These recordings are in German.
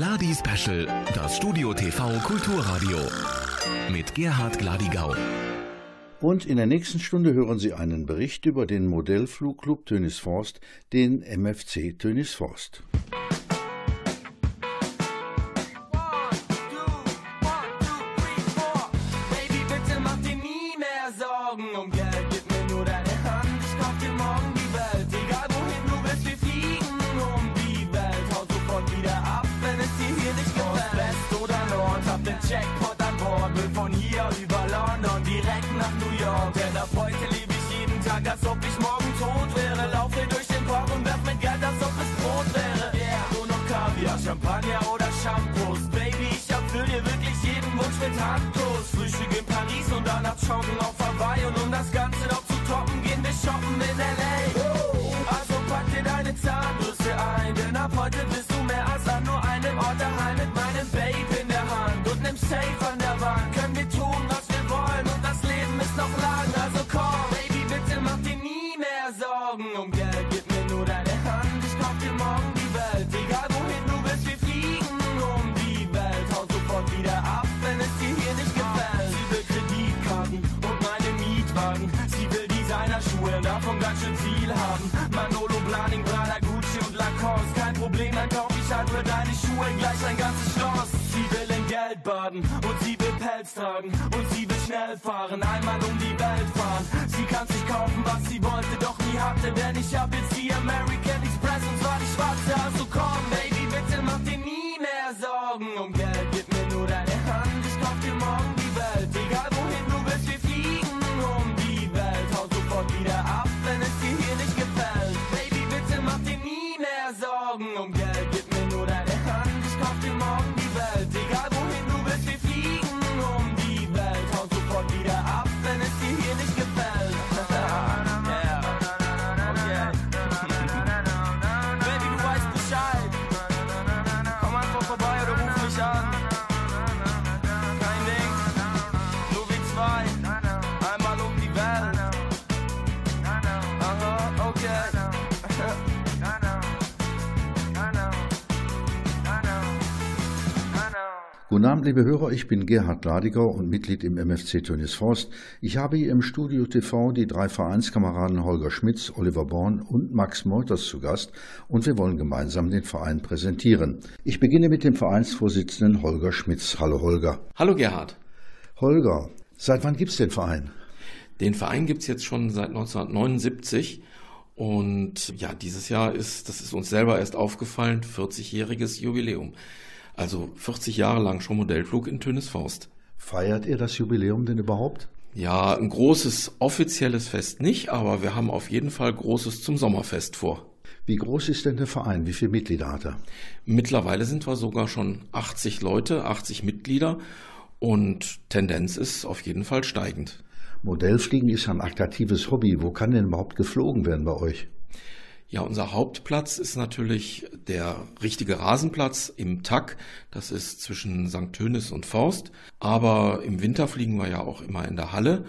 Gladi Special, das Studio TV Kulturradio. Mit Gerhard Gladigau. Und in der nächsten Stunde hören Sie einen Bericht über den Modellflugclub Tönisforst, den MFC Tönisforst. Mit Handkuss. Frühstück in Paris und dann ab Joggen auf Hawaii. Und um das Ganze noch zu toppen, gehen wir shoppen in L.A. Also pack dir deine Zahnbürste ein, denn ab heute bist du mehr als an nur einem Ort daheim mit meinem Babe in der Hand und nem Safe an Baden und sie will Pelz tragen und sie will schnell fahren, einmal um die Welt fahren. Sie kann sich kaufen, was sie wollte, doch nie hatte, denn Guten Abend, liebe Hörer, ich bin Gerhard Gladigau und Mitglied im MFC Tönis Forst. Ich habe hier im Studio TV die drei Vereinskameraden Holger Schmitz, Oliver Born und Max Meuters zu Gast und wir wollen gemeinsam den Verein präsentieren. Ich beginne mit dem Vereinsvorsitzenden Holger Schmitz. Hallo Holger. Hallo Gerhard. Holger, seit wann gibt's den Verein? Den Verein gibt's jetzt schon seit 1979 und ja, dieses Jahr ist, das ist uns selber erst aufgefallen, 40-jähriges Jubiläum. Also 40 Jahre lang schon Modellflug in Tönisforst. Feiert ihr das Jubiläum denn überhaupt? Ja, ein großes offizielles Fest nicht, aber wir haben auf jeden Fall Großes zum Sommerfest vor. Wie groß ist denn der Verein? Wie viele Mitglieder hat er? Mittlerweile sind wir sogar schon 80 Leute, 80 Mitglieder und Tendenz ist auf jeden Fall steigend. Modellfliegen ist ein attraktives Hobby. Wo kann denn überhaupt geflogen werden bei euch? Ja, unser Hauptplatz ist natürlich der richtige Rasenplatz im Tack. Das ist zwischen St. Tönis und Forst. Aber im Winter fliegen wir ja auch immer in der Halle.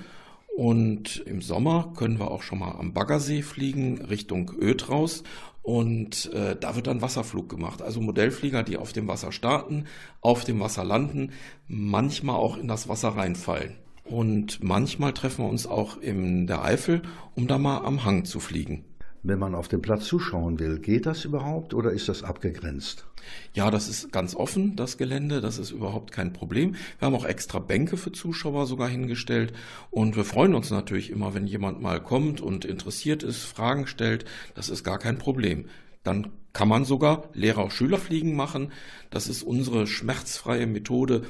Und im Sommer können wir auch schon mal am Baggersee fliegen, Richtung Öd raus. Und äh, da wird dann Wasserflug gemacht. Also Modellflieger, die auf dem Wasser starten, auf dem Wasser landen, manchmal auch in das Wasser reinfallen. Und manchmal treffen wir uns auch in der Eifel, um da mal am Hang zu fliegen. Wenn man auf dem Platz zuschauen will, geht das überhaupt oder ist das abgegrenzt? Ja, das ist ganz offen, das Gelände, das ist überhaupt kein Problem. Wir haben auch extra Bänke für Zuschauer sogar hingestellt und wir freuen uns natürlich immer, wenn jemand mal kommt und interessiert ist, Fragen stellt, das ist gar kein Problem. Dann kann man sogar Lehrer-Schülerfliegen machen. Das ist unsere schmerzfreie Methode,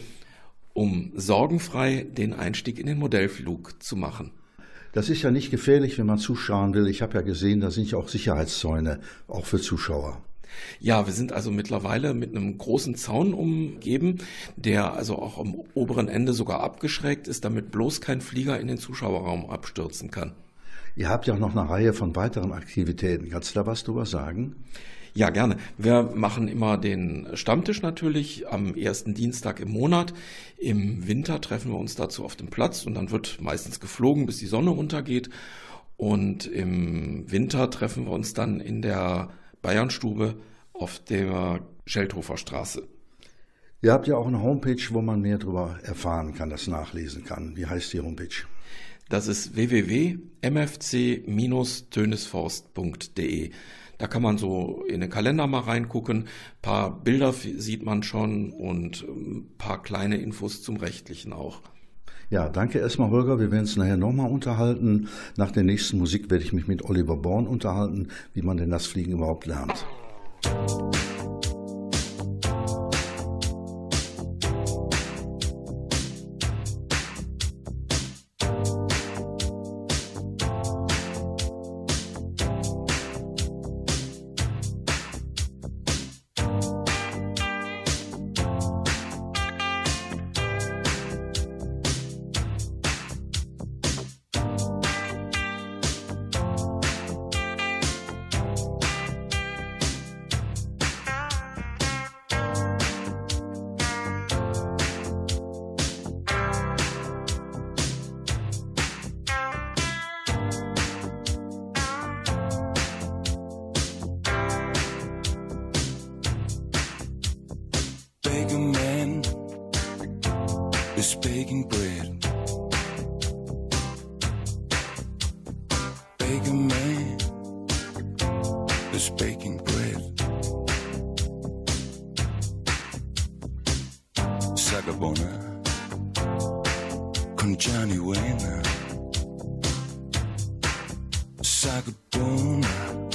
um sorgenfrei den Einstieg in den Modellflug zu machen. Das ist ja nicht gefährlich, wenn man zuschauen will. Ich habe ja gesehen, da sind ja auch Sicherheitszäune, auch für Zuschauer. Ja, wir sind also mittlerweile mit einem großen Zaun umgeben, der also auch am oberen Ende sogar abgeschrägt ist, damit bloß kein Flieger in den Zuschauerraum abstürzen kann. Ihr habt ja auch noch eine Reihe von weiteren Aktivitäten. Kannst du da was drüber sagen? Ja, gerne. Wir machen immer den Stammtisch natürlich am ersten Dienstag im Monat. Im Winter treffen wir uns dazu auf dem Platz und dann wird meistens geflogen, bis die Sonne untergeht. Und im Winter treffen wir uns dann in der Bayernstube auf der Scheldhofer Straße. Ihr habt ja auch eine Homepage, wo man mehr darüber erfahren kann, das nachlesen kann. Wie heißt die Homepage? Das ist www.mfc-tönesforst.de. Da kann man so in den Kalender mal reingucken. Ein paar Bilder sieht man schon und ein paar kleine Infos zum Rechtlichen auch. Ja, danke erstmal, Holger. Wir werden uns nachher nochmal unterhalten. Nach der nächsten Musik werde ich mich mit Oliver Born unterhalten, wie man denn das Fliegen überhaupt lernt. Sagadona.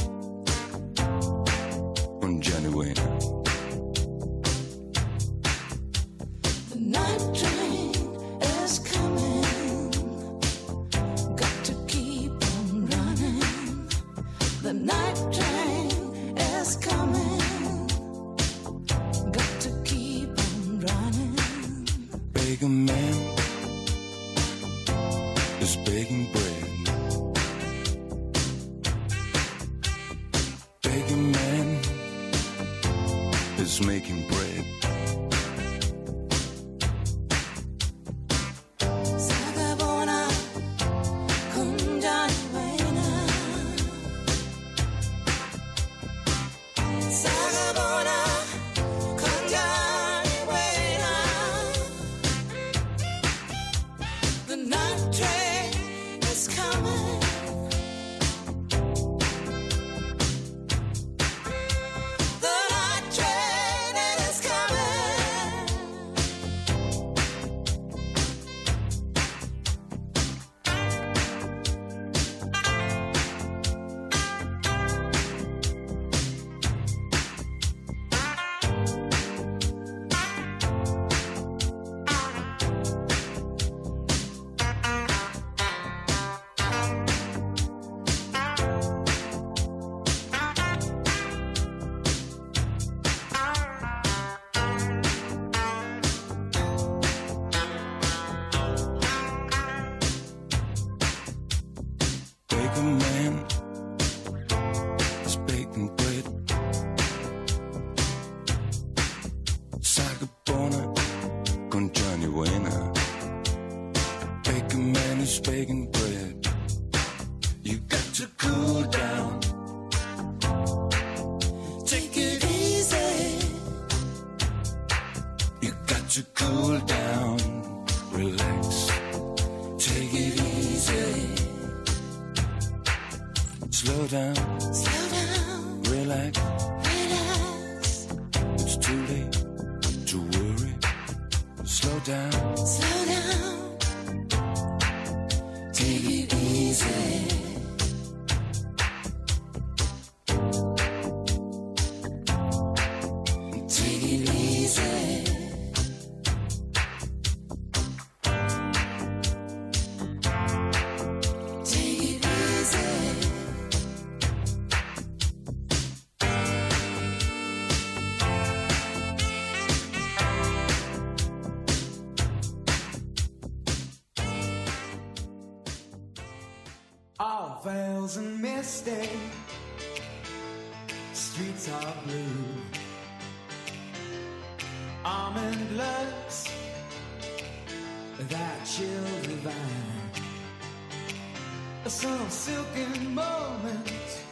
A silken moment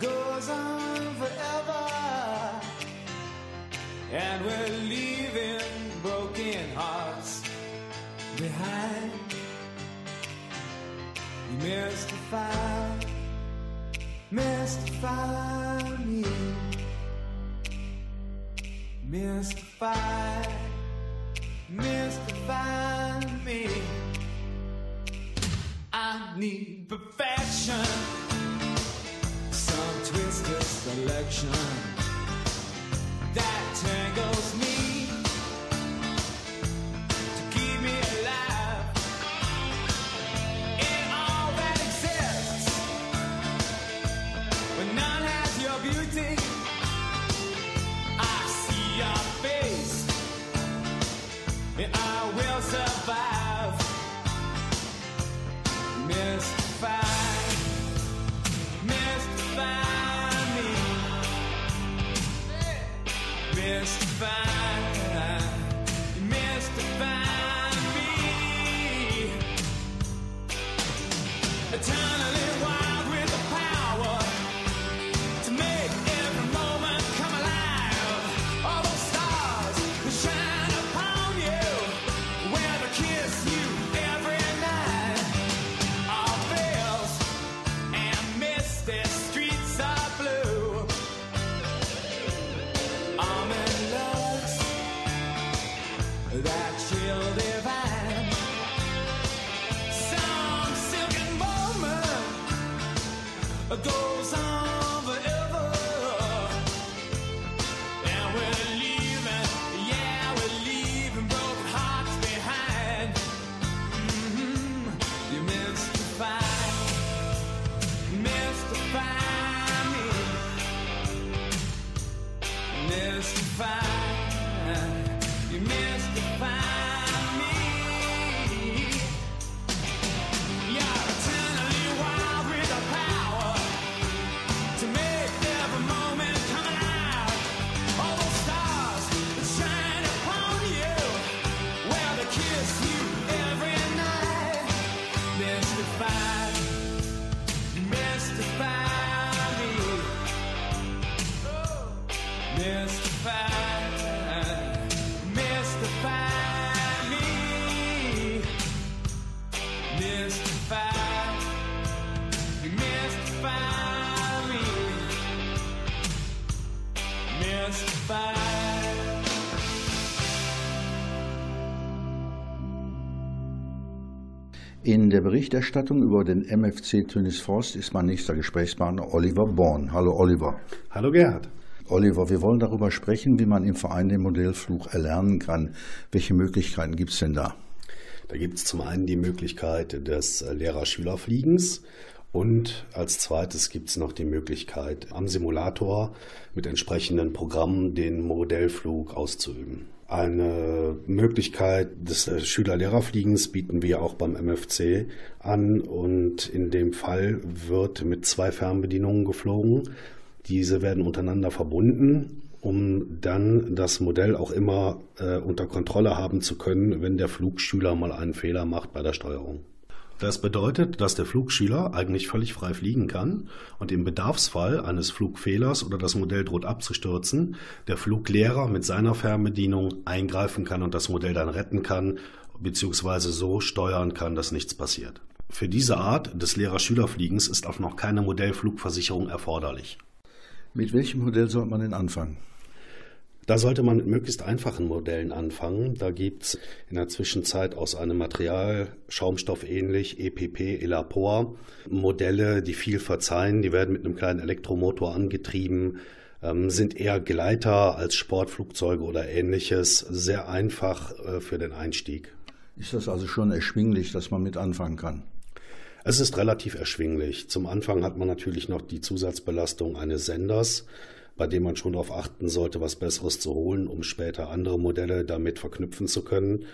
goes on forever. And we're leaving broken hearts behind. You mystify, mystify me, mystify. Need ago. In der Berichterstattung über den MFC Tönis Forst ist mein nächster Gesprächspartner Oliver Born. Hallo Oliver. Hallo Gerhard. Oliver, wir wollen darüber sprechen, wie man im Verein den Modellflug erlernen kann. Welche Möglichkeiten gibt es denn da? Da gibt es zum einen die Möglichkeit des Lehrer-Schüler-Fliegens und als zweites gibt es noch die Möglichkeit, am Simulator mit entsprechenden Programmen den Modellflug auszuüben. Eine Möglichkeit des äh, Schüler-Lehrer-Fliegens bieten wir auch beim MFC an und in dem Fall wird mit zwei Fernbedienungen geflogen. Diese werden untereinander verbunden, um dann das Modell auch immer äh, unter Kontrolle haben zu können, wenn der Flugschüler mal einen Fehler macht bei der Steuerung. Das bedeutet, dass der Flugschüler eigentlich völlig frei fliegen kann und im Bedarfsfall eines Flugfehlers oder das Modell droht abzustürzen, der Fluglehrer mit seiner Fernbedienung eingreifen kann und das Modell dann retten kann, beziehungsweise so steuern kann, dass nichts passiert. Für diese Art des Lehrer-Schüler-Fliegens ist auch noch keine Modellflugversicherung erforderlich. Mit welchem Modell sollte man denn anfangen? Da sollte man mit möglichst einfachen Modellen anfangen. Da gibt es in der Zwischenzeit aus einem Material Schaumstoff ähnlich, EPP, Elapor, Modelle, die viel verzeihen. Die werden mit einem kleinen Elektromotor angetrieben, ähm, sind eher Gleiter als Sportflugzeuge oder ähnliches. Sehr einfach äh, für den Einstieg. Ist das also schon erschwinglich, dass man mit anfangen kann? Es ist relativ erschwinglich. Zum Anfang hat man natürlich noch die Zusatzbelastung eines Senders, bei dem man schon darauf achten sollte, was Besseres zu holen, um später andere Modelle damit verknüpfen zu können.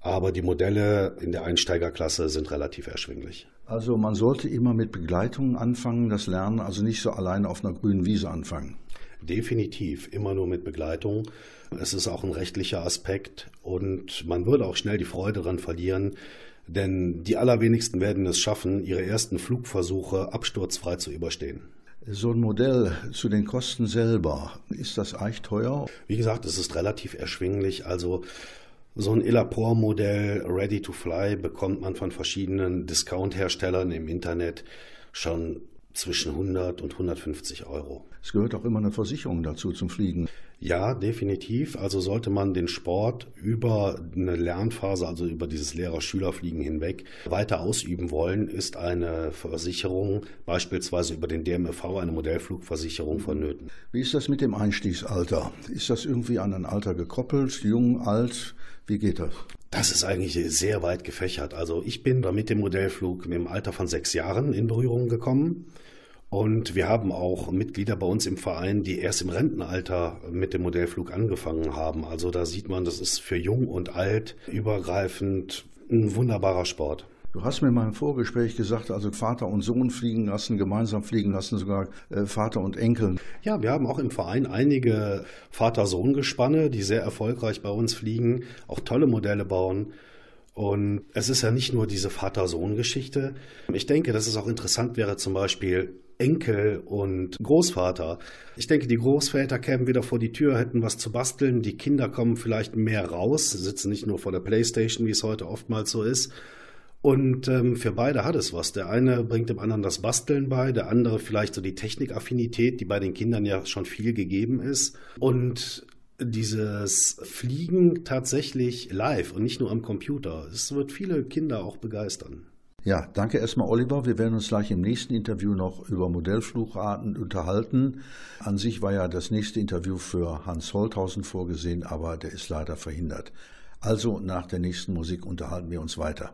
Aber die Modelle in der Einsteigerklasse sind relativ erschwinglich. Also man sollte immer mit Begleitung anfangen, das Lernen, also nicht so alleine auf einer grünen Wiese anfangen. Definitiv, immer nur mit Begleitung. Es ist auch ein rechtlicher Aspekt und man würde auch schnell die Freude daran verlieren, denn die allerwenigsten werden es schaffen, ihre ersten Flugversuche absturzfrei zu überstehen. So ein Modell zu den Kosten selber, ist das eigentlich teuer? Wie gesagt, es ist relativ erschwinglich. Also so ein Elapor-Modell Ready to Fly bekommt man von verschiedenen Discount-Herstellern im Internet schon zwischen 100 und 150 Euro. Es gehört auch immer eine Versicherung dazu zum Fliegen. Ja, definitiv. Also sollte man den Sport über eine Lernphase, also über dieses Lehrer-Schüler-Fliegen hinweg weiter ausüben wollen, ist eine Versicherung, beispielsweise über den DMV, eine Modellflugversicherung vonnöten. Wie ist das mit dem Einstiegsalter? Ist das irgendwie an ein Alter gekoppelt? Jung, alt? Wie geht das? Das ist eigentlich sehr weit gefächert. Also ich bin da mit dem Modellflug im Alter von sechs Jahren in Berührung gekommen. Und wir haben auch Mitglieder bei uns im Verein, die erst im Rentenalter mit dem Modellflug angefangen haben. Also da sieht man, das ist für jung und alt übergreifend ein wunderbarer Sport. Du hast mir mal im Vorgespräch gesagt, also Vater und Sohn fliegen lassen, gemeinsam fliegen lassen, sogar äh, Vater und Enkel. Ja, wir haben auch im Verein einige Vater-Sohn-Gespanne, die sehr erfolgreich bei uns fliegen, auch tolle Modelle bauen. Und es ist ja nicht nur diese Vater-Sohn-Geschichte. Ich denke, dass es auch interessant wäre, zum Beispiel Enkel und Großvater. Ich denke, die Großväter kämen wieder vor die Tür, hätten was zu basteln. Die Kinder kommen vielleicht mehr raus, sitzen nicht nur vor der Playstation, wie es heute oftmals so ist. Und ähm, für beide hat es was. Der eine bringt dem anderen das Basteln bei, der andere vielleicht so die Technikaffinität, die bei den Kindern ja schon viel gegeben ist. Und dieses Fliegen tatsächlich live und nicht nur am Computer. Es wird viele Kinder auch begeistern. Ja, danke erstmal, Oliver. Wir werden uns gleich im nächsten Interview noch über Modellflugarten unterhalten. An sich war ja das nächste Interview für Hans Holthausen vorgesehen, aber der ist leider verhindert. Also nach der nächsten Musik unterhalten wir uns weiter.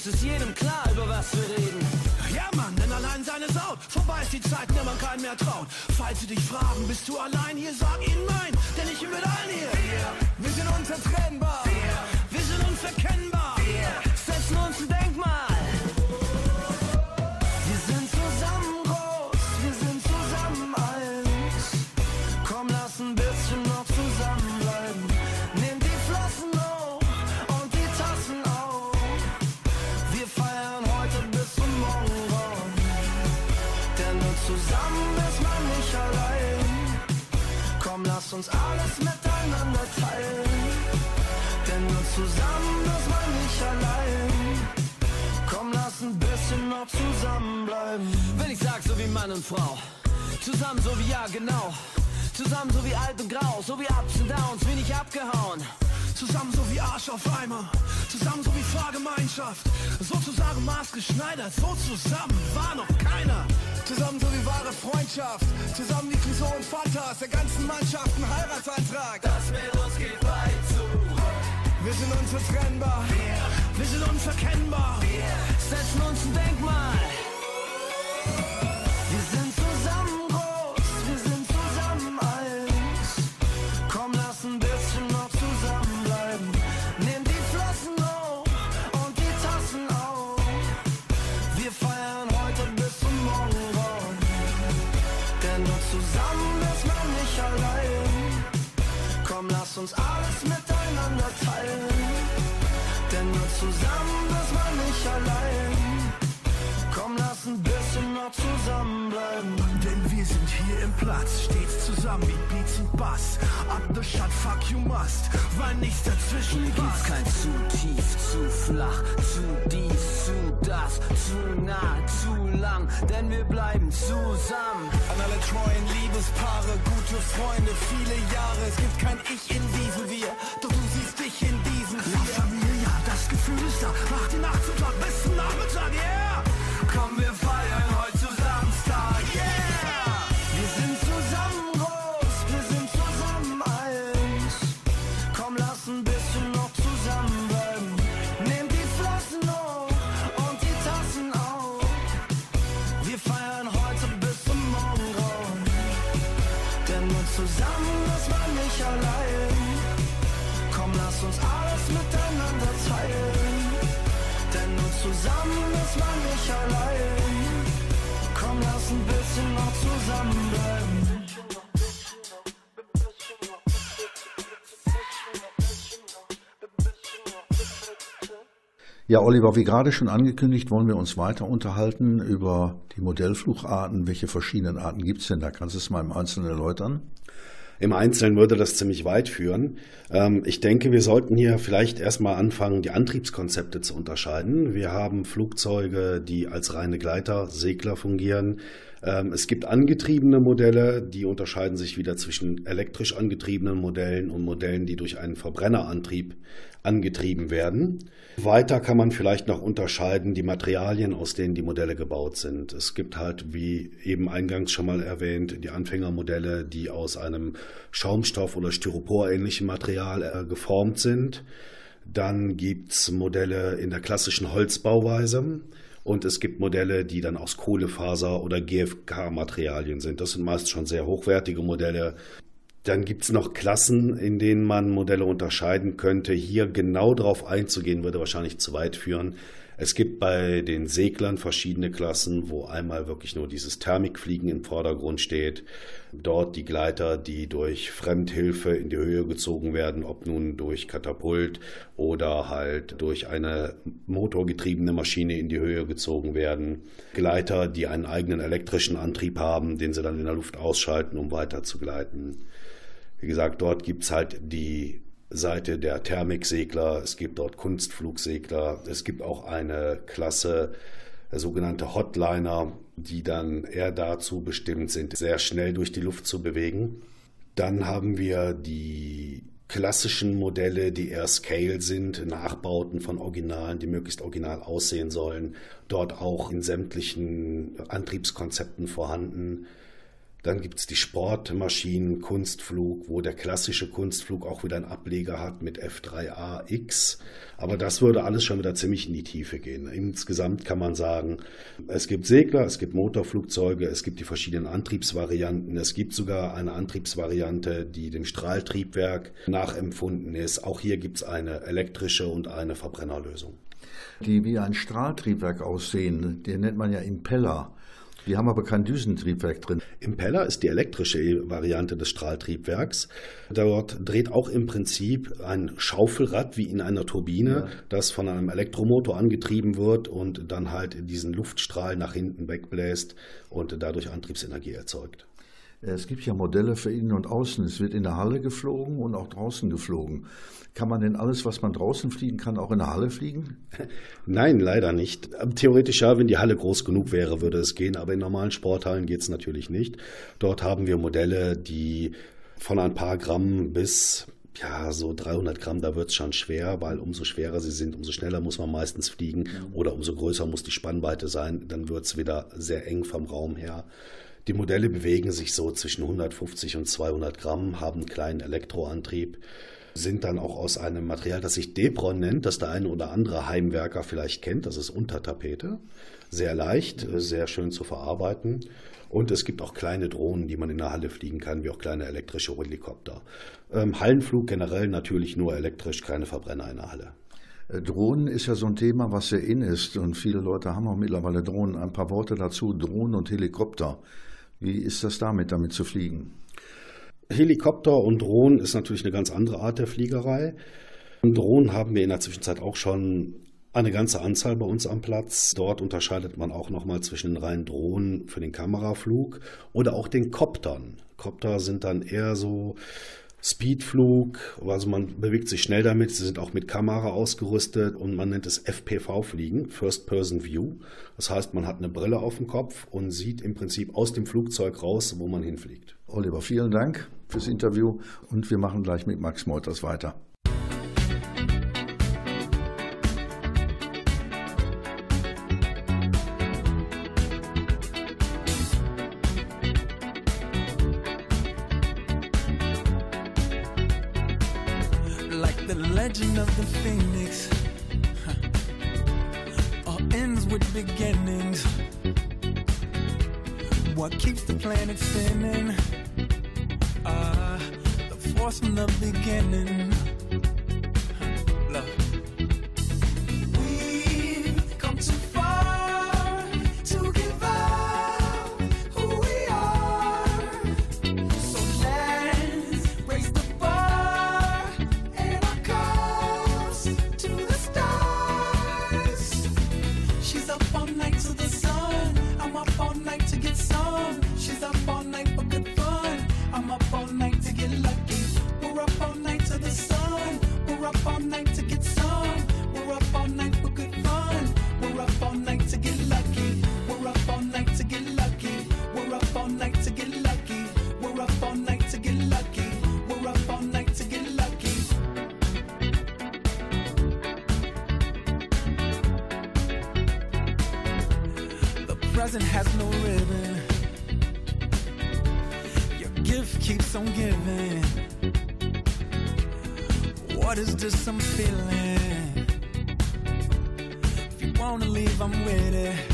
Lebens ist jedem klar, über was wir reden. Ja Mann, denn allein seine Saut. Vorbei ist die Zeit, in der man keinen mehr traut. Falls sie dich fragen, bist du allein hier, sag ihnen nein. uns alles miteinander teilen. Denn nur zusammen ist man nicht allein. Komm, lass ein bisschen noch zusammenbleiben. Wenn ich sag, so wie Mann und Frau, zusammen so wie ja, genau. Zusammen so wie alt und grau, so wie Ups und Downs, bin ich abgehauen. Zusammen so wie Arsch auf Eimer, zusammen so wie Fahrgemeinschaft. Sozusagen maßgeschneidert, so zusammen war noch keiner. Zusammen so wie wahre Freundschaft. Zusammen die Frisur und Vater aus der ganzen Mannschaft ein Heiratsantrag. Das mit uns geht weit zu. Wir sind unzertrennbar. Wir, wir sind unverkennbar. Wir setzen uns ein Denkmal. uns alles miteinander teilen. Denn nur zusammen ist man nicht allein. Komm, lass ein bisschen noch zusammenbleiben im Platz, stets zusammen wie Beats und Bass. Up the shot, fuck you must, weil nichts dazwischen passt. Hier passt. kein zu tief, zu flach, zu dies, zu das, zu nah, zu lang, denn wir bleiben zusammen. An alle treuen Liebespaare, gute Freunde, viele Jahre, es gibt kein Ich in diesem Wir, doch du siehst dich in diesem Wir. Familie, ja, das Gefühl ist da, mach die Nacht zum Tag, bis Ja, Oliver, wie gerade schon angekündigt, wollen wir uns weiter unterhalten über die Modellflucharten. Welche verschiedenen Arten gibt es denn da? Kannst du es mal im Einzelnen erläutern? Im Einzelnen würde das ziemlich weit führen. Ähm, ich denke, wir sollten hier vielleicht erstmal anfangen, die Antriebskonzepte zu unterscheiden. Wir haben Flugzeuge, die als reine Gleiter, Segler fungieren. Ähm, es gibt angetriebene Modelle, die unterscheiden sich wieder zwischen elektrisch angetriebenen Modellen und Modellen, die durch einen Verbrennerantrieb angetrieben werden. Weiter kann man vielleicht noch unterscheiden die Materialien, aus denen die Modelle gebaut sind. Es gibt halt, wie eben eingangs schon mal erwähnt, die Anfängermodelle, die aus einem Schaumstoff oder Styropor-ähnlichem Material äh, geformt sind. Dann gibt es Modelle in der klassischen Holzbauweise. Und es gibt Modelle, die dann aus Kohlefaser oder GFK-Materialien sind. Das sind meist schon sehr hochwertige Modelle. Dann gibt es noch Klassen, in denen man Modelle unterscheiden könnte. Hier genau drauf einzugehen, würde wahrscheinlich zu weit führen. Es gibt bei den Seglern verschiedene Klassen, wo einmal wirklich nur dieses Thermikfliegen im Vordergrund steht. Dort die Gleiter, die durch Fremdhilfe in die Höhe gezogen werden, ob nun durch Katapult oder halt durch eine motorgetriebene Maschine in die Höhe gezogen werden. Gleiter, die einen eigenen elektrischen Antrieb haben, den sie dann in der Luft ausschalten, um weiter zu gleiten. Wie gesagt, dort gibt es halt die Seite der Thermiksegler, es gibt dort Kunstflugsegler, es gibt auch eine Klasse äh, sogenannte Hotliner, die dann eher dazu bestimmt sind, sehr schnell durch die Luft zu bewegen. Dann haben wir die klassischen Modelle, die eher Scale sind, Nachbauten von Originalen, die möglichst original aussehen sollen, dort auch in sämtlichen Antriebskonzepten vorhanden. Dann gibt es die Sportmaschinen, Kunstflug, wo der klassische Kunstflug auch wieder einen Ableger hat mit F3AX. Aber das würde alles schon wieder ziemlich in die Tiefe gehen. Insgesamt kann man sagen, es gibt Segler, es gibt Motorflugzeuge, es gibt die verschiedenen Antriebsvarianten. Es gibt sogar eine Antriebsvariante, die dem Strahltriebwerk nachempfunden ist. Auch hier gibt es eine elektrische und eine Verbrennerlösung. Die wie ein Strahltriebwerk aussehen, die nennt man ja Impeller. Die haben aber kein Düsentriebwerk drin. Impeller ist die elektrische Variante des Strahltriebwerks. Dort dreht auch im Prinzip ein Schaufelrad wie in einer Turbine, ja. das von einem Elektromotor angetrieben wird und dann halt diesen Luftstrahl nach hinten wegbläst und dadurch Antriebsenergie erzeugt. Es gibt ja Modelle für Innen und Außen. Es wird in der Halle geflogen und auch draußen geflogen. Kann man denn alles, was man draußen fliegen kann, auch in der Halle fliegen? Nein, leider nicht. Theoretisch ja, wenn die Halle groß genug wäre, würde es gehen, aber in normalen Sporthallen geht es natürlich nicht. Dort haben wir Modelle, die von ein paar Gramm bis ja, so 300 Gramm, da wird es schon schwer, weil umso schwerer sie sind, umso schneller muss man meistens fliegen oder umso größer muss die Spannweite sein. Dann wird es wieder sehr eng vom Raum her. Die Modelle bewegen sich so zwischen 150 und 200 Gramm, haben einen kleinen Elektroantrieb sind dann auch aus einem Material, das sich Debron nennt, das der eine oder andere Heimwerker vielleicht kennt. Das ist Untertapete. Sehr leicht, sehr schön zu verarbeiten. Und es gibt auch kleine Drohnen, die man in der Halle fliegen kann, wie auch kleine elektrische Helikopter. Ähm, Hallenflug generell natürlich nur elektrisch, keine Verbrenner in der Halle. Äh, Drohnen ist ja so ein Thema, was sehr in ist und viele Leute haben auch mittlerweile Drohnen. Ein paar Worte dazu, Drohnen und Helikopter. Wie ist das damit, damit zu fliegen? Helikopter und Drohnen ist natürlich eine ganz andere Art der Fliegerei. Drohnen haben wir in der Zwischenzeit auch schon eine ganze Anzahl bei uns am Platz. Dort unterscheidet man auch nochmal zwischen den reinen Drohnen für den Kameraflug oder auch den Koptern. Kopter sind dann eher so Speedflug, also man bewegt sich schnell damit, sie sind auch mit Kamera ausgerüstet und man nennt es FPV-Fliegen, First Person View. Das heißt, man hat eine Brille auf dem Kopf und sieht im Prinzip aus dem Flugzeug raus, wo man hinfliegt. Oliver, vielen Dank fürs Interview und wir machen gleich mit Max Meuters weiter. Wanna leave, I'm with it.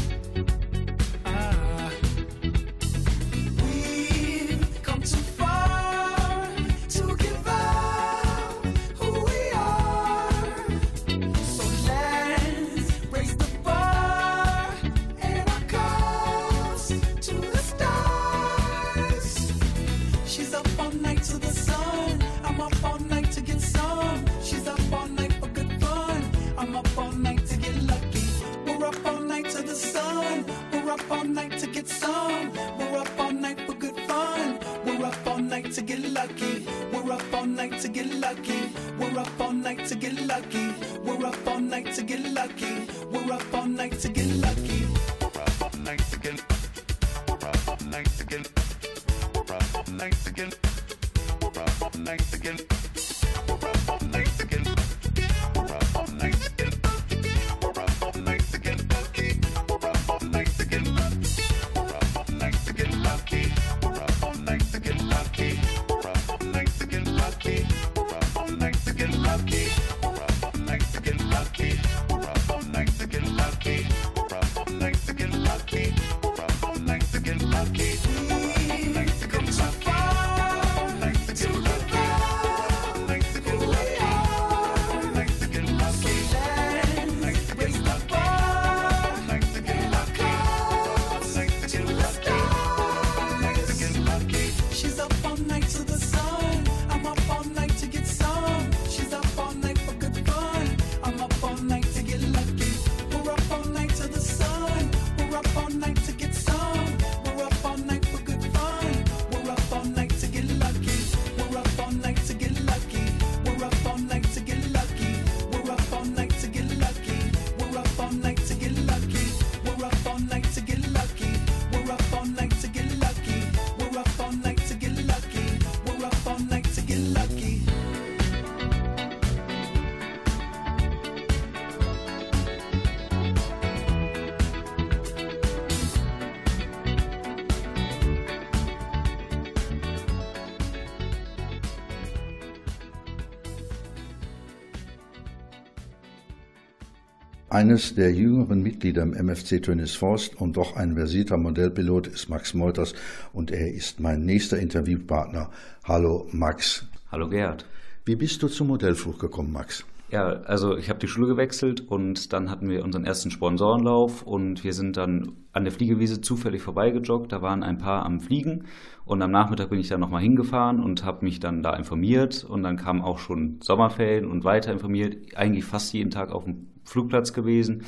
Eines der jüngeren Mitglieder im MFC Tönnies Forst und doch ein versierter Modellpilot ist Max Molters und er ist mein nächster Interviewpartner. Hallo Max. Hallo Gerhard. Wie bist du zum Modellflug gekommen, Max? Ja, also ich habe die Schule gewechselt und dann hatten wir unseren ersten Sponsorenlauf und wir sind dann an der Fliegewiese zufällig vorbeigejoggt. Da waren ein paar am Fliegen und am Nachmittag bin ich dann nochmal hingefahren und habe mich dann da informiert und dann kamen auch schon Sommerferien und weiter informiert. Eigentlich fast jeden Tag auf dem Flugplatz gewesen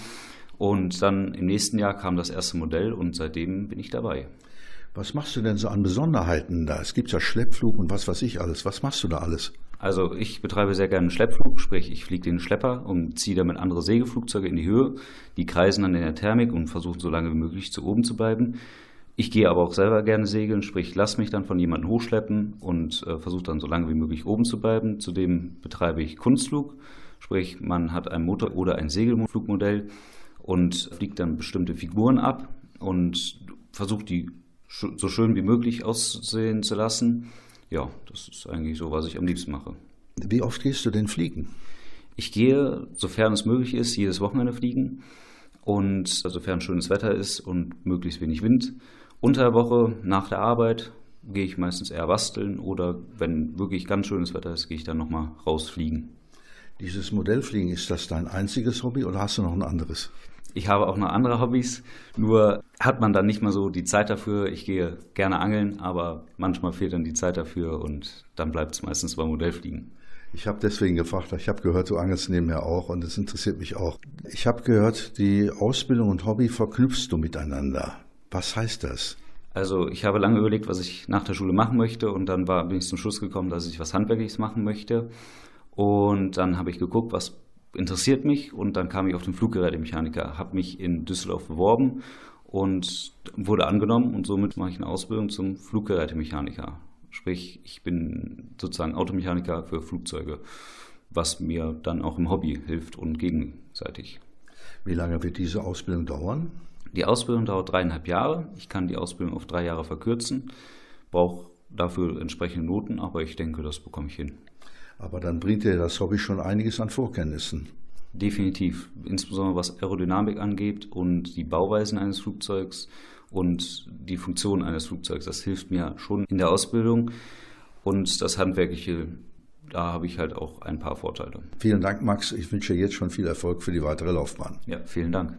und dann im nächsten Jahr kam das erste Modell und seitdem bin ich dabei. Was machst du denn so an Besonderheiten da? Es gibt ja Schleppflug und was weiß ich alles. Was machst du da alles? Also ich betreibe sehr gerne einen Schleppflug, sprich ich fliege den Schlepper und ziehe damit andere Segelflugzeuge in die Höhe. Die kreisen dann in der Thermik und versuchen so lange wie möglich zu oben zu bleiben. Ich gehe aber auch selber gerne segeln, sprich lass mich dann von jemandem hochschleppen und äh, versuche dann so lange wie möglich oben zu bleiben. Zudem betreibe ich Kunstflug, sprich man hat ein Motor- oder ein Segelflugmodell und fliegt dann bestimmte Figuren ab und versucht die so schön wie möglich aussehen zu lassen. Ja, das ist eigentlich so, was ich am liebsten mache. Wie oft gehst du denn fliegen? Ich gehe, sofern es möglich ist, jedes Wochenende fliegen und sofern schönes Wetter ist und möglichst wenig Wind. Unter der Woche nach der Arbeit gehe ich meistens eher basteln oder wenn wirklich ganz schönes Wetter ist, gehe ich dann nochmal rausfliegen. Dieses Modellfliegen, ist das dein einziges Hobby oder hast du noch ein anderes? Ich habe auch noch andere Hobbys, nur hat man dann nicht mehr so die Zeit dafür. Ich gehe gerne angeln, aber manchmal fehlt dann die Zeit dafür und dann bleibt es meistens beim Modellfliegen. Ich habe deswegen gefragt, ich habe gehört, du angelst nebenher auch und das interessiert mich auch. Ich habe gehört, die Ausbildung und Hobby verknüpfst du miteinander. Was heißt das? Also ich habe lange überlegt, was ich nach der Schule machen möchte und dann war, bin ich zum Schluss gekommen, dass ich was Handwerkliches machen möchte. Und dann habe ich geguckt, was interessiert mich und dann kam ich auf den Fluggerätemechaniker, habe mich in Düsseldorf beworben und wurde angenommen und somit mache ich eine Ausbildung zum Fluggerätemechaniker. Sprich, ich bin sozusagen Automechaniker für Flugzeuge, was mir dann auch im Hobby hilft und gegenseitig. Wie lange wird diese Ausbildung dauern? Die Ausbildung dauert dreieinhalb Jahre. Ich kann die Ausbildung auf drei Jahre verkürzen, brauche dafür entsprechende Noten, aber ich denke, das bekomme ich hin. Aber dann bringt dir das Hobby schon einiges an Vorkenntnissen. Definitiv, insbesondere was Aerodynamik angeht und die Bauweisen eines Flugzeugs und die Funktion eines Flugzeugs. Das hilft mir schon in der Ausbildung und das Handwerkliche, da habe ich halt auch ein paar Vorteile. Vielen Dank, Max. Ich wünsche dir jetzt schon viel Erfolg für die weitere Laufbahn. Ja, vielen Dank.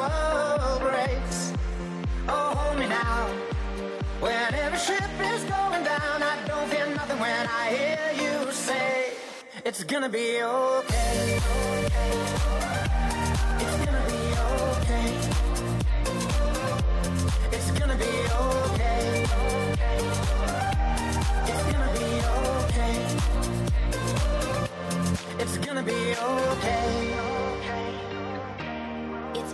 world breaks. Oh, hold me now. When every ship is going down, I don't fear nothing when I hear you say, It's gonna be okay. okay. It's gonna be okay. It's gonna be okay. It's gonna be okay. It's gonna be okay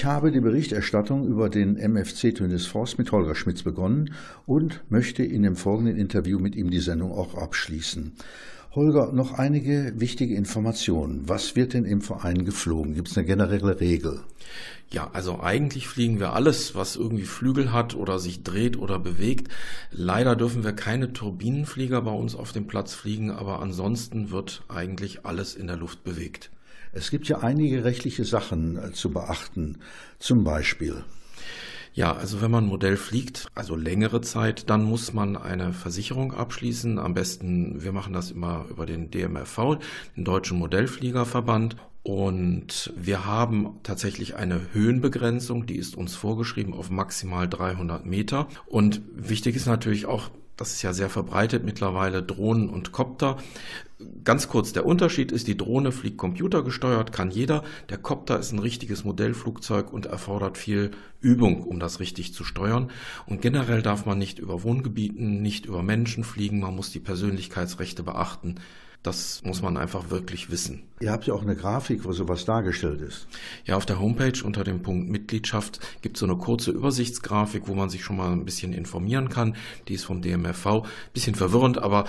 Ich habe die Berichterstattung über den MFC Tunis Forst mit Holger Schmitz begonnen und möchte in dem folgenden Interview mit ihm die Sendung auch abschließen. Holger, noch einige wichtige Informationen. Was wird denn im Verein geflogen? Gibt es eine generelle Regel? Ja, also eigentlich fliegen wir alles, was irgendwie Flügel hat oder sich dreht oder bewegt. Leider dürfen wir keine Turbinenflieger bei uns auf dem Platz fliegen, aber ansonsten wird eigentlich alles in der Luft bewegt. Es gibt ja einige rechtliche Sachen äh, zu beachten. Zum Beispiel. Ja, also wenn man ein Modell fliegt, also längere Zeit, dann muss man eine Versicherung abschließen. Am besten, wir machen das immer über den DMRV, den Deutschen Modellfliegerverband. Und wir haben tatsächlich eine Höhenbegrenzung, die ist uns vorgeschrieben auf maximal 300 Meter. Und wichtig ist natürlich auch, das ist ja sehr verbreitet mittlerweile, Drohnen und Kopter. Ganz kurz, der Unterschied ist, die Drohne fliegt computergesteuert, kann jeder. Der Copter ist ein richtiges Modellflugzeug und erfordert viel Übung, um das richtig zu steuern. Und generell darf man nicht über Wohngebieten, nicht über Menschen fliegen, man muss die Persönlichkeitsrechte beachten. Das muss man einfach wirklich wissen. Ihr habt ja auch eine Grafik, wo sowas dargestellt ist. Ja, auf der Homepage unter dem Punkt Mitgliedschaft gibt es so eine kurze Übersichtsgrafik, wo man sich schon mal ein bisschen informieren kann. Die ist vom DMFV. Bisschen verwirrend, aber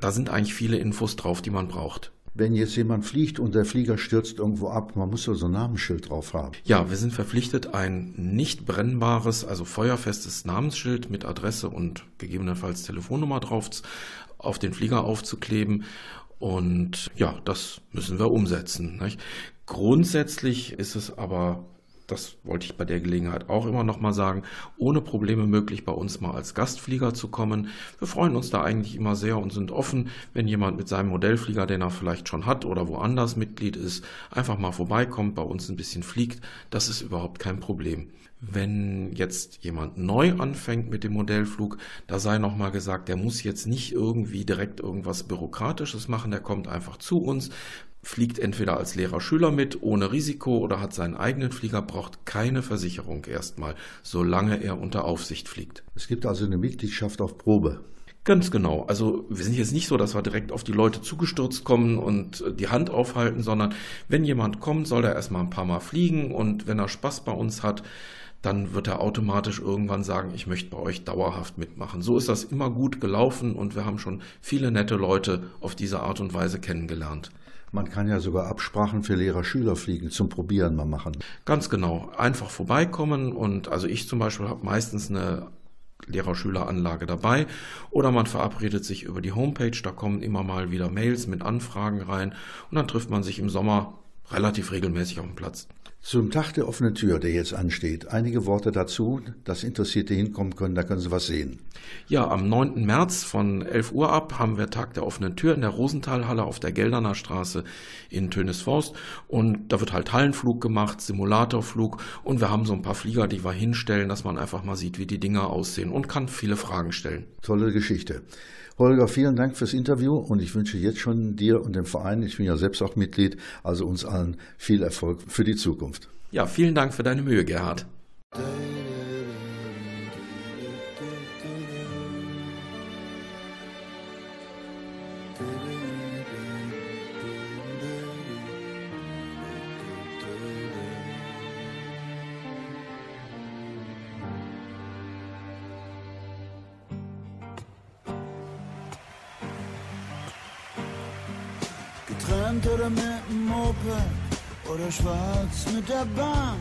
da sind eigentlich viele Infos drauf, die man braucht. Wenn jetzt jemand fliegt und der Flieger stürzt irgendwo ab, man muss so also ein Namensschild drauf haben. Ja, wir sind verpflichtet, ein nicht brennbares, also feuerfestes Namensschild mit Adresse und gegebenenfalls Telefonnummer drauf auf den Flieger aufzukleben. Und ja, das müssen wir umsetzen. Nicht? Grundsätzlich ist es aber das wollte ich bei der Gelegenheit auch immer nochmal sagen, ohne Probleme möglich, bei uns mal als Gastflieger zu kommen. Wir freuen uns da eigentlich immer sehr und sind offen, wenn jemand mit seinem Modellflieger, den er vielleicht schon hat oder woanders Mitglied ist, einfach mal vorbeikommt, bei uns ein bisschen fliegt. Das ist überhaupt kein Problem. Wenn jetzt jemand neu anfängt mit dem Modellflug, da sei nochmal gesagt, der muss jetzt nicht irgendwie direkt irgendwas Bürokratisches machen, der kommt einfach zu uns fliegt entweder als Lehrer-Schüler mit, ohne Risiko oder hat seinen eigenen Flieger, braucht keine Versicherung erstmal, solange er unter Aufsicht fliegt. Es gibt also eine Mitgliedschaft auf Probe. Ganz genau. Also wir sind jetzt nicht so, dass wir direkt auf die Leute zugestürzt kommen und äh, die Hand aufhalten, sondern wenn jemand kommt, soll er erstmal ein paar Mal fliegen und wenn er Spaß bei uns hat, dann wird er automatisch irgendwann sagen, ich möchte bei euch dauerhaft mitmachen. So ist das immer gut gelaufen und wir haben schon viele nette Leute auf diese Art und Weise kennengelernt. Man kann ja sogar Absprachen für Lehrer-Schüler fliegen zum Probieren mal machen. Ganz genau. Einfach vorbeikommen und also ich zum Beispiel habe meistens eine Lehrer-Schüler-Anlage dabei oder man verabredet sich über die Homepage, da kommen immer mal wieder Mails mit Anfragen rein und dann trifft man sich im Sommer relativ regelmäßig auf dem Platz. Zum Tag der offenen Tür, der jetzt ansteht, einige Worte dazu, dass Interessierte hinkommen können, da können Sie was sehen. Ja, am 9. März von 11 Uhr ab haben wir Tag der offenen Tür in der Rosenthalhalle auf der Gelderner Straße in Tönisforst und da wird halt Hallenflug gemacht, Simulatorflug und wir haben so ein paar Flieger, die wir hinstellen, dass man einfach mal sieht, wie die Dinger aussehen und kann viele Fragen stellen. Tolle Geschichte. Holger, vielen Dank fürs Interview und ich wünsche jetzt schon dir und dem Verein, ich bin ja selbst auch Mitglied, also uns allen viel Erfolg für die Zukunft. Ja, vielen Dank für deine Mühe, Gerhard. Oder mit dem Moped oder schwarz mit der Bahn.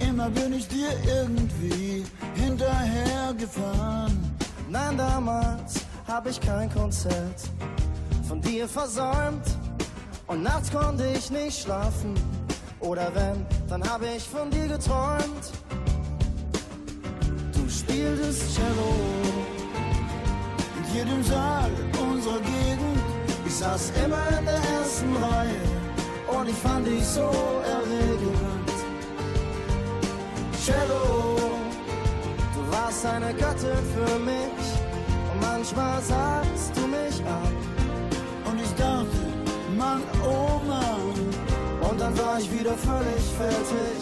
Immer bin ich dir irgendwie hinterhergefahren. Nein, damals hab ich kein Konzert von dir versäumt. Und nachts konnte ich nicht schlafen. Oder wenn, dann hab ich von dir geträumt. Du spieltest Cello in jedem Saal saß immer in der ersten Reihe und ich fand dich so erregend. Cello, du warst eine Göttin für mich und manchmal sagst du mich an. Und ich dachte, Mann, oh Mann. Und dann war ich wieder völlig fertig.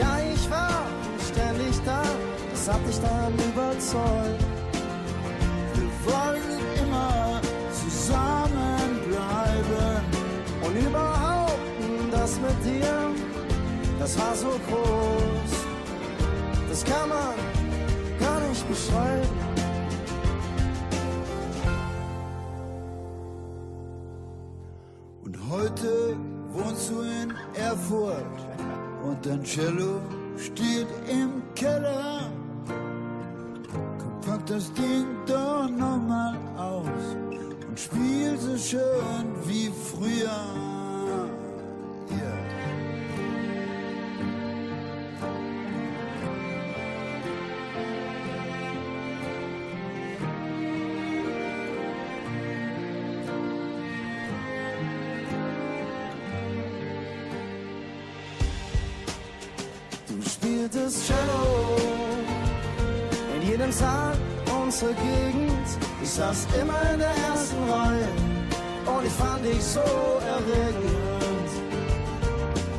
Ja, ich war ständig da, das hat dich dann überzeugt. Wir wollten immer zusammenbleiben. Und überhaupt das mit dir, das war so groß. Das kann man gar nicht beschreiben. Und heute wohnst du in Erfurt und dein Cello steht im Keller. Das Ding doch nochmal aus und spiel so schön wie früher. Du spieltest Cello unserer Gegend. Ich saß immer in der ersten Reihe und ich fand dich so erregend.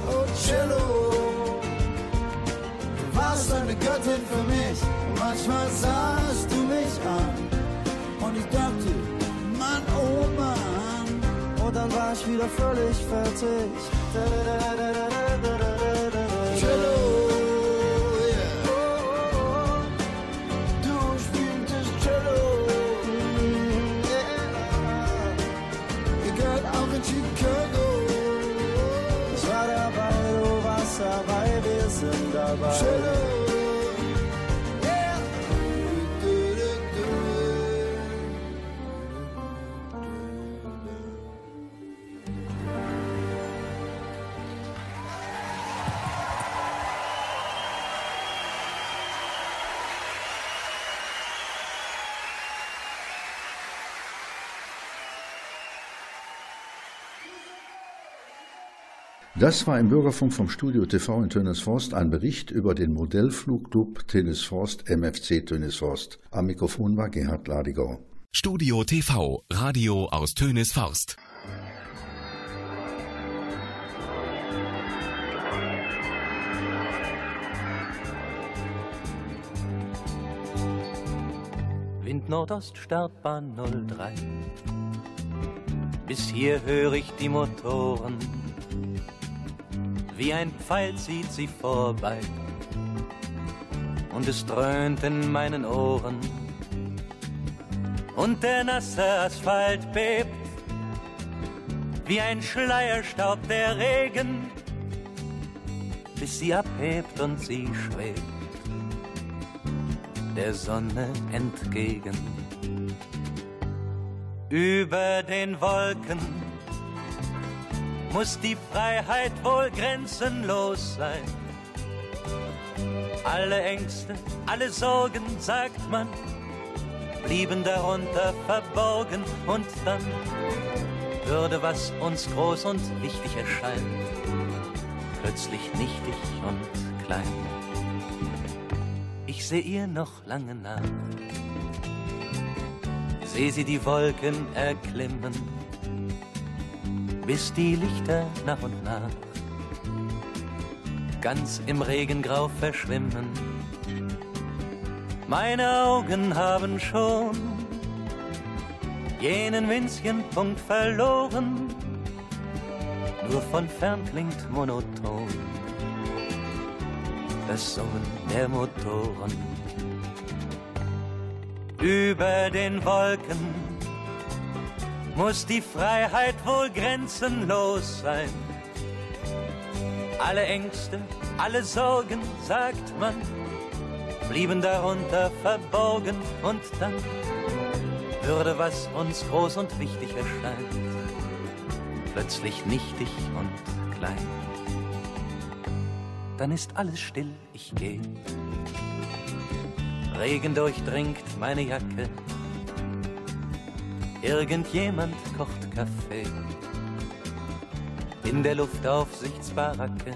Oh Cello, du warst eine Göttin für mich. Und manchmal sahst du mich an Und ich dachte, Mann, oh Mann. und dann war ich wieder völlig fertig. Cello, Das war im Bürgerfunk vom Studio TV in Tönesforst ein Bericht über den Modellflugclub Tönesforst MFC Tönesforst. Am Mikrofon war Gerhard Ladigau. Studio TV, Radio aus Tönisforst. Wind Nordost Startbahn 03. Bis hier höre ich die Motoren. Wie ein Pfeil zieht sie vorbei. Und es dröhnt in meinen Ohren. Und der nasse Asphalt bebt. Wie ein Schleierstaub der Regen. Bis sie abhebt und sie schwebt der Sonne entgegen. Über den Wolken muss die Freiheit wohl grenzenlos sein. Alle Ängste, alle Sorgen, sagt man, blieben darunter verborgen und dann würde, was uns groß und wichtig erscheint, plötzlich nichtig und klein. Ich seh ihr noch lange nach. Seh sie die Wolken erklimmen, bis die Lichter nach und nach ganz im Regengrau verschwimmen. Meine Augen haben schon jenen winzigen Punkt verloren, nur von fern klingt monoton das Summen der Motoren. Über den Wolken muss die Freiheit wohl grenzenlos sein. Alle Ängste, alle Sorgen, sagt man, blieben darunter verborgen und dann würde, was uns groß und wichtig erscheint, plötzlich nichtig und klein. Dann ist alles still, ich geh. Regen durchdringt meine Jacke. Irgendjemand kocht Kaffee. In der Luftaufsichtsbaracke.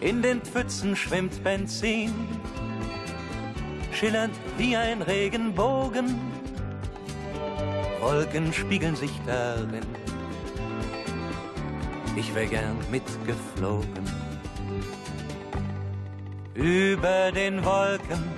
In den Pfützen schwimmt Benzin schillernd wie ein Regenbogen. Wolken spiegeln sich darin. Ich wär gern mitgeflogen. Über den Wolken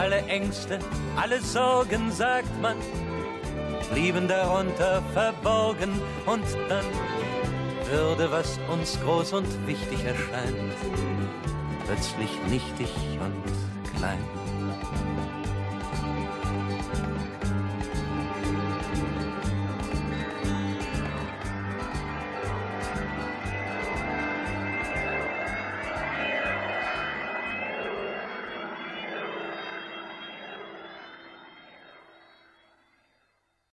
Alle Ängste, alle Sorgen, sagt man, blieben darunter verborgen und dann würde, was uns groß und wichtig erscheint, plötzlich nichtig und klein.